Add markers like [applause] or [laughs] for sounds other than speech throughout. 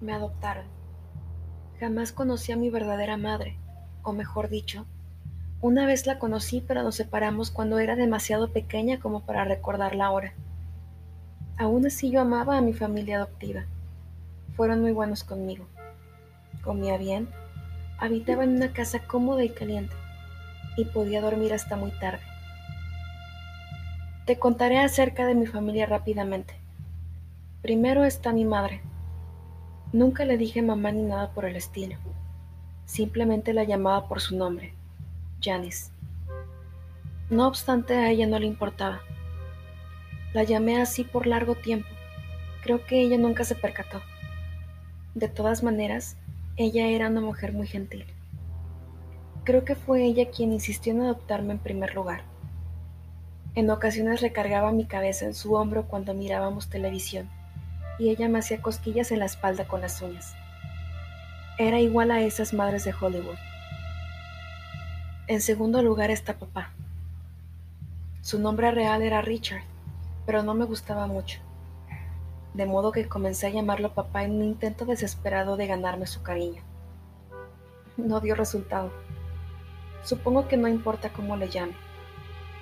Me adoptaron. Jamás conocí a mi verdadera madre, o mejor dicho, una vez la conocí pero nos separamos cuando era demasiado pequeña como para recordarla ahora. Aún así yo amaba a mi familia adoptiva. Fueron muy buenos conmigo. Comía bien, habitaba en una casa cómoda y caliente, y podía dormir hasta muy tarde. Te contaré acerca de mi familia rápidamente. Primero está mi madre. Nunca le dije mamá ni nada por el estilo. Simplemente la llamaba por su nombre, Janice. No obstante, a ella no le importaba. La llamé así por largo tiempo. Creo que ella nunca se percató. De todas maneras, ella era una mujer muy gentil. Creo que fue ella quien insistió en adoptarme en primer lugar. En ocasiones recargaba mi cabeza en su hombro cuando mirábamos televisión y ella me hacía cosquillas en la espalda con las uñas. Era igual a esas madres de Hollywood. En segundo lugar está papá. Su nombre real era Richard, pero no me gustaba mucho. De modo que comencé a llamarlo papá en un intento desesperado de ganarme su cariño. No dio resultado. Supongo que no importa cómo le llame.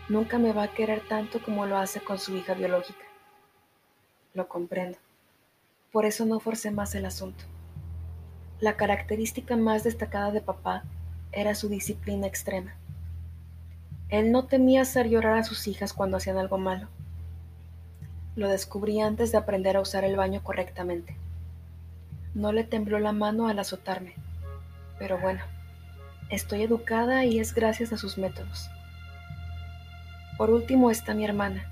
Nunca me va a querer tanto como lo hace con su hija biológica. Lo comprendo. Por eso no forcé más el asunto. La característica más destacada de papá era su disciplina extrema. Él no temía hacer llorar a sus hijas cuando hacían algo malo. Lo descubrí antes de aprender a usar el baño correctamente. No le tembló la mano al azotarme, pero bueno, estoy educada y es gracias a sus métodos. Por último está mi hermana.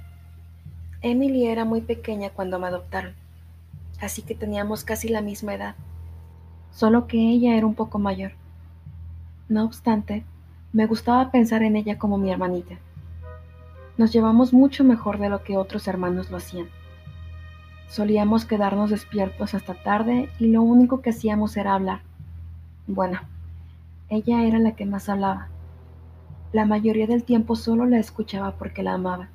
Emily era muy pequeña cuando me adoptaron así que teníamos casi la misma edad, solo que ella era un poco mayor. No obstante, me gustaba pensar en ella como mi hermanita. Nos llevamos mucho mejor de lo que otros hermanos lo hacían. Solíamos quedarnos despiertos hasta tarde y lo único que hacíamos era hablar. Bueno, ella era la que más hablaba. La mayoría del tiempo solo la escuchaba porque la amaba.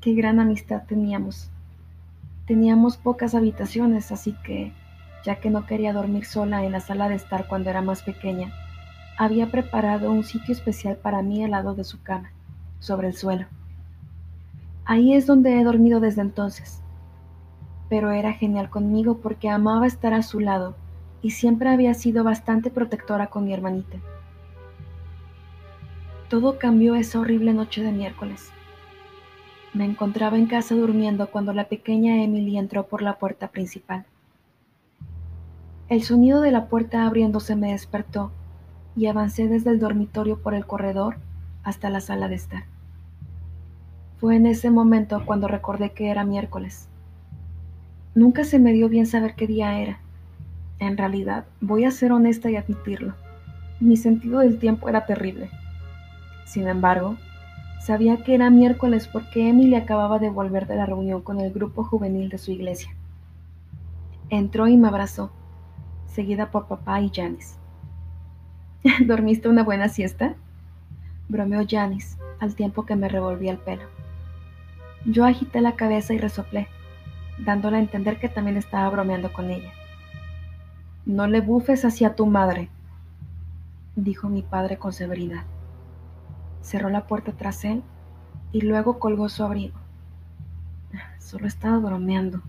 Qué gran amistad teníamos. Teníamos pocas habitaciones, así que, ya que no quería dormir sola en la sala de estar cuando era más pequeña, había preparado un sitio especial para mí al lado de su cama, sobre el suelo. Ahí es donde he dormido desde entonces. Pero era genial conmigo porque amaba estar a su lado y siempre había sido bastante protectora con mi hermanita. Todo cambió esa horrible noche de miércoles. Me encontraba en casa durmiendo cuando la pequeña Emily entró por la puerta principal. El sonido de la puerta abriéndose me despertó y avancé desde el dormitorio por el corredor hasta la sala de estar. Fue en ese momento cuando recordé que era miércoles. Nunca se me dio bien saber qué día era. En realidad, voy a ser honesta y admitirlo. Mi sentido del tiempo era terrible. Sin embargo, Sabía que era miércoles porque Emily acababa de volver de la reunión con el grupo juvenil de su iglesia. Entró y me abrazó, seguida por papá y Janice. [laughs] ¿Dormiste una buena siesta? bromeó Janice al tiempo que me revolvía el pelo. Yo agité la cabeza y resoplé, dándole a entender que también estaba bromeando con ella. No le bufes hacia tu madre, dijo mi padre con severidad cerró la puerta tras él y luego colgó su abrigo. Solo estaba bromeando,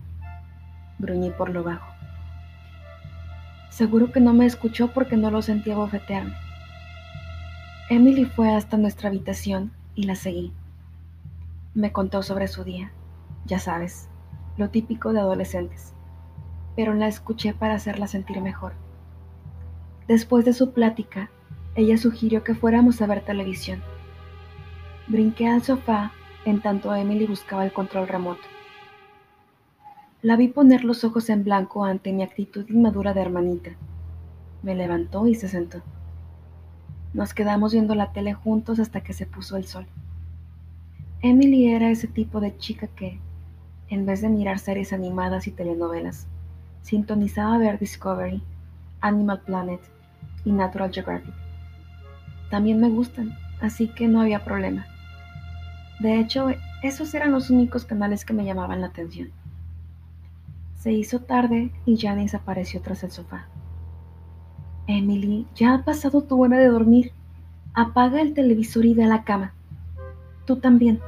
gruñí por lo bajo. Seguro que no me escuchó porque no lo sentía bofetearme. Emily fue hasta nuestra habitación y la seguí. Me contó sobre su día, ya sabes, lo típico de adolescentes, pero la escuché para hacerla sentir mejor. Después de su plática, ella sugirió que fuéramos a ver televisión. Brinqué al sofá en tanto Emily buscaba el control remoto. La vi poner los ojos en blanco ante mi actitud inmadura de hermanita. Me levantó y se sentó. Nos quedamos viendo la tele juntos hasta que se puso el sol. Emily era ese tipo de chica que, en vez de mirar series animadas y telenovelas, sintonizaba ver Discovery, Animal Planet y Natural Geographic. También me gustan, así que no había problema. De hecho, esos eran los únicos canales que me llamaban la atención. Se hizo tarde y Janice apareció tras el sofá. Emily, ya ha pasado tu hora de dormir. Apaga el televisor y ve a la cama. Tú también,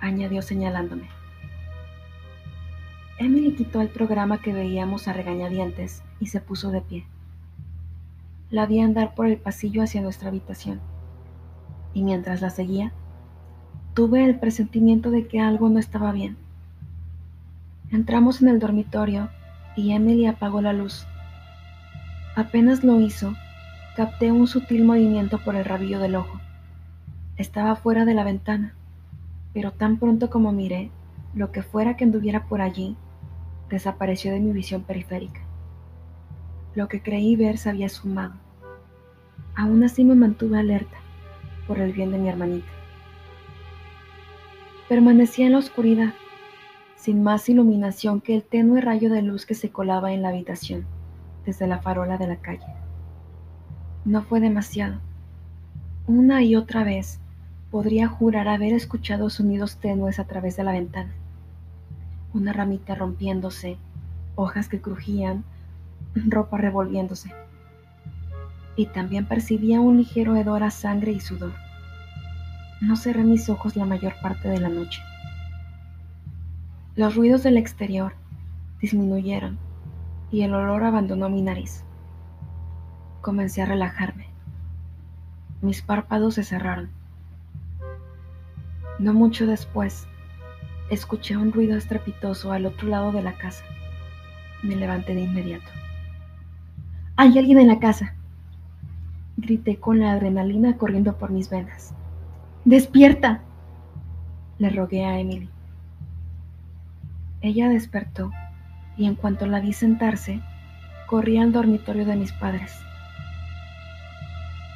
añadió señalándome. Emily quitó el programa que veíamos a regañadientes y se puso de pie. La vi andar por el pasillo hacia nuestra habitación, y mientras la seguía, tuve el presentimiento de que algo no estaba bien. Entramos en el dormitorio y Emily apagó la luz. Apenas lo hizo, capté un sutil movimiento por el rabillo del ojo. Estaba fuera de la ventana, pero tan pronto como miré, lo que fuera que anduviera por allí, desapareció de mi visión periférica. Lo que creí ver se había sumado. Aún así me mantuve alerta, por el bien de mi hermanita. Permanecía en la oscuridad, sin más iluminación que el tenue rayo de luz que se colaba en la habitación desde la farola de la calle. No fue demasiado. Una y otra vez podría jurar haber escuchado sonidos tenues a través de la ventana. Una ramita rompiéndose, hojas que crujían, ropa revolviéndose. Y también percibía un ligero hedor a sangre y sudor. No cerré mis ojos la mayor parte de la noche. Los ruidos del exterior disminuyeron y el olor abandonó mi nariz. Comencé a relajarme. Mis párpados se cerraron. No mucho después, escuché un ruido estrepitoso al otro lado de la casa. Me levanté de inmediato. ¡Hay alguien en la casa! Grité con la adrenalina corriendo por mis venas. ¡Despierta! Le rogué a Emily. Ella despertó y en cuanto la vi sentarse, corrí al dormitorio de mis padres.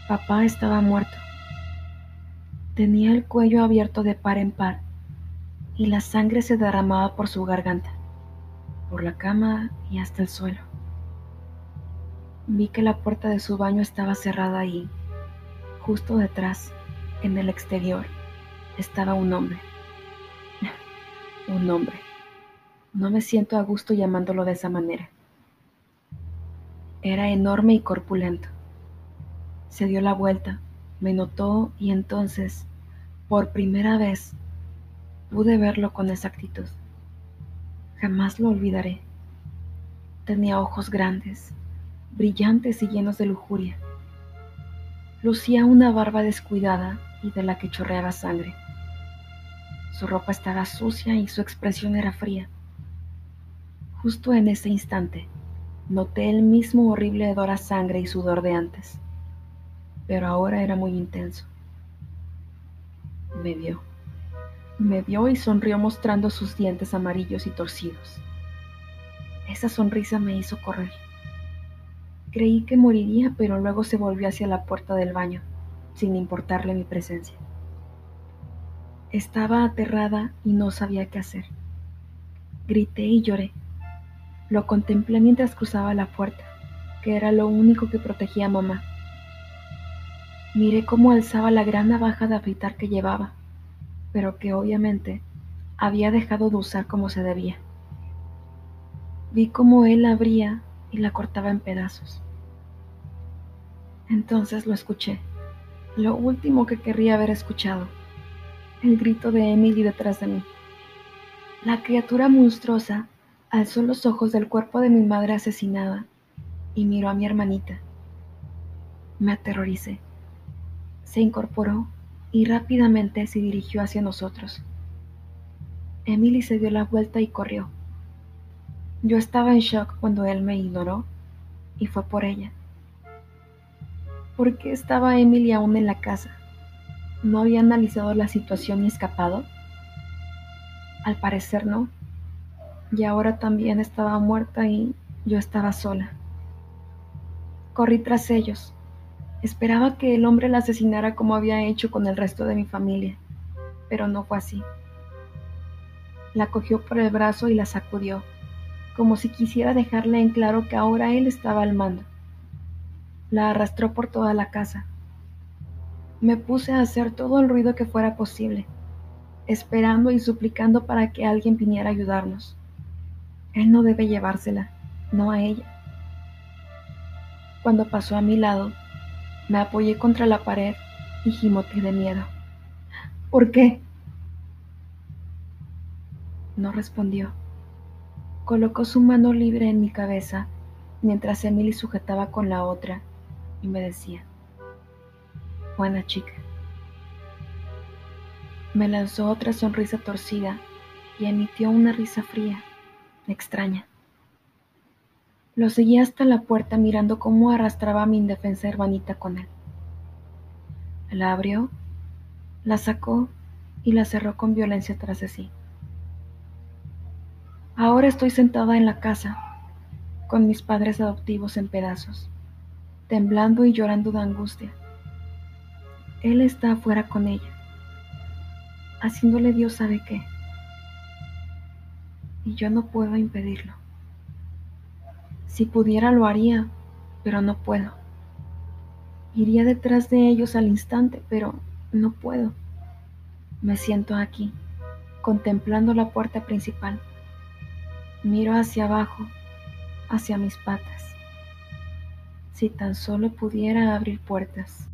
Papá estaba muerto. Tenía el cuello abierto de par en par y la sangre se derramaba por su garganta, por la cama y hasta el suelo. Vi que la puerta de su baño estaba cerrada y, justo detrás, en el exterior, estaba un hombre. un hombre. No me siento a gusto llamándolo de esa manera. Era enorme y corpulento. Se dio la vuelta, me notó y entonces, por primera vez, pude verlo con exactitud. Jamás lo olvidaré. Tenía ojos grandes, brillantes y llenos de lujuria. Lucía una barba descuidada y de la que chorreaba sangre. Su ropa estaba sucia y su expresión era fría. Justo en ese instante, noté el mismo horrible hedor a sangre y sudor de antes, pero ahora era muy intenso. Me vio. Me vio y sonrió mostrando sus dientes amarillos y torcidos. Esa sonrisa me hizo correr. Creí que moriría, pero luego se volvió hacia la puerta del baño, sin importarle mi presencia. Estaba aterrada y no sabía qué hacer. Grité y lloré. Lo contemplé mientras cruzaba la puerta, que era lo único que protegía a mamá. Miré cómo alzaba la gran navaja de afeitar que llevaba, pero que obviamente había dejado de usar como se debía. Vi cómo él abría y la cortaba en pedazos. Entonces lo escuché, lo último que querría haber escuchado, el grito de Emily detrás de mí. La criatura monstruosa Alzó los ojos del cuerpo de mi madre asesinada y miró a mi hermanita. Me aterroricé. Se incorporó y rápidamente se dirigió hacia nosotros. Emily se dio la vuelta y corrió. Yo estaba en shock cuando él me ignoró y fue por ella. ¿Por qué estaba Emily aún en la casa? ¿No había analizado la situación y escapado? Al parecer no y ahora también estaba muerta y yo estaba sola. Corrí tras ellos. Esperaba que el hombre la asesinara como había hecho con el resto de mi familia, pero no fue así. La cogió por el brazo y la sacudió, como si quisiera dejarle en claro que ahora él estaba al mando. La arrastró por toda la casa. Me puse a hacer todo el ruido que fuera posible, esperando y suplicando para que alguien viniera a ayudarnos. Él no debe llevársela, no a ella. Cuando pasó a mi lado, me apoyé contra la pared y gimoteé de miedo. ¿Por qué? No respondió. Colocó su mano libre en mi cabeza mientras Emily sujetaba con la otra y me decía, buena chica. Me lanzó otra sonrisa torcida y emitió una risa fría, extraña. Lo seguí hasta la puerta mirando cómo arrastraba a mi indefensa hermanita con él. La abrió, la sacó y la cerró con violencia tras de sí. Ahora estoy sentada en la casa, con mis padres adoptivos en pedazos, temblando y llorando de angustia. Él está afuera con ella, haciéndole Dios sabe qué. Y yo no puedo impedirlo. Si pudiera lo haría, pero no puedo. Iría detrás de ellos al instante, pero no puedo. Me siento aquí, contemplando la puerta principal. Miro hacia abajo, hacia mis patas. Si tan solo pudiera abrir puertas.